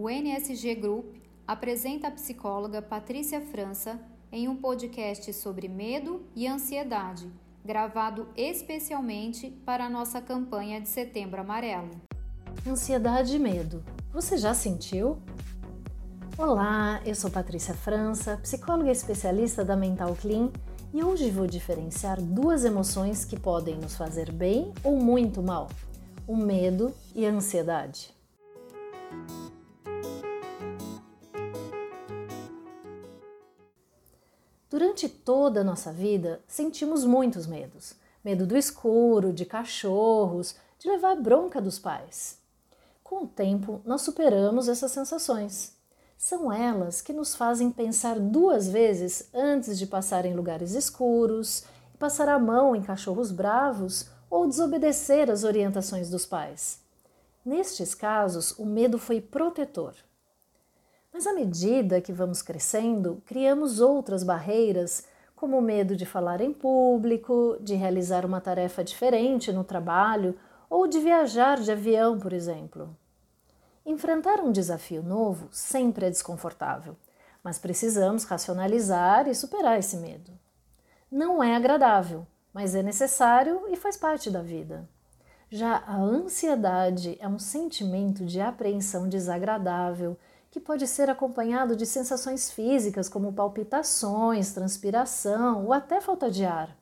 o NSG Group apresenta a psicóloga Patrícia França em um podcast sobre medo e ansiedade, gravado especialmente para a nossa campanha de Setembro Amarelo. Ansiedade e medo. Você já sentiu? Olá, eu sou Patrícia França, psicóloga especialista da Mental Clean, e hoje vou diferenciar duas emoções que podem nos fazer bem ou muito mal: o medo e a ansiedade. Durante toda a nossa vida, sentimos muitos medos: medo do escuro, de cachorros, de levar bronca dos pais. Com o tempo, nós superamos essas sensações. São elas que nos fazem pensar duas vezes antes de passar em lugares escuros passar a mão em cachorros bravos ou desobedecer às orientações dos pais. Nestes casos, o medo foi protetor. Mas à medida que vamos crescendo, criamos outras barreiras, como o medo de falar em público, de realizar uma tarefa diferente no trabalho ou de viajar de avião, por exemplo. Enfrentar um desafio novo sempre é desconfortável, mas precisamos racionalizar e superar esse medo. Não é agradável, mas é necessário e faz parte da vida. Já a ansiedade é um sentimento de apreensão desagradável que pode ser acompanhado de sensações físicas como palpitações, transpiração ou até falta de ar.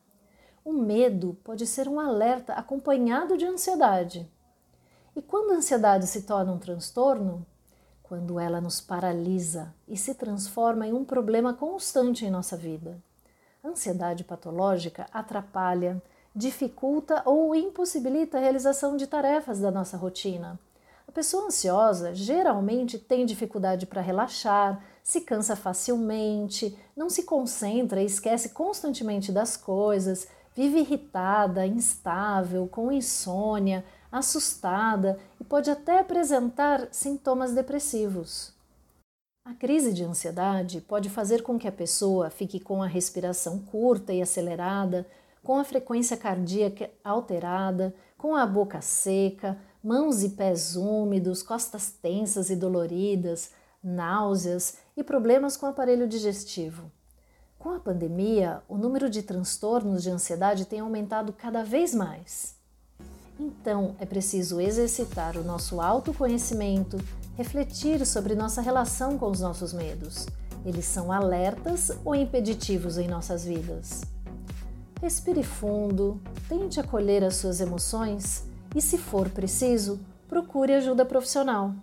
O medo pode ser um alerta acompanhado de ansiedade. E quando a ansiedade se torna um transtorno? Quando ela nos paralisa e se transforma em um problema constante em nossa vida. A ansiedade patológica atrapalha, dificulta ou impossibilita a realização de tarefas da nossa rotina. A pessoa ansiosa geralmente tem dificuldade para relaxar, se cansa facilmente, não se concentra e esquece constantemente das coisas, vive irritada, instável, com insônia, assustada e pode até apresentar sintomas depressivos. A crise de ansiedade pode fazer com que a pessoa fique com a respiração curta e acelerada, com a frequência cardíaca alterada, com a boca seca, mãos e pés úmidos, costas tensas e doloridas, náuseas e problemas com o aparelho digestivo. Com a pandemia, o número de transtornos de ansiedade tem aumentado cada vez mais. Então, é preciso exercitar o nosso autoconhecimento, refletir sobre nossa relação com os nossos medos. Eles são alertas ou impeditivos em nossas vidas? Respire fundo, tente acolher as suas emoções e, se for preciso, procure ajuda profissional.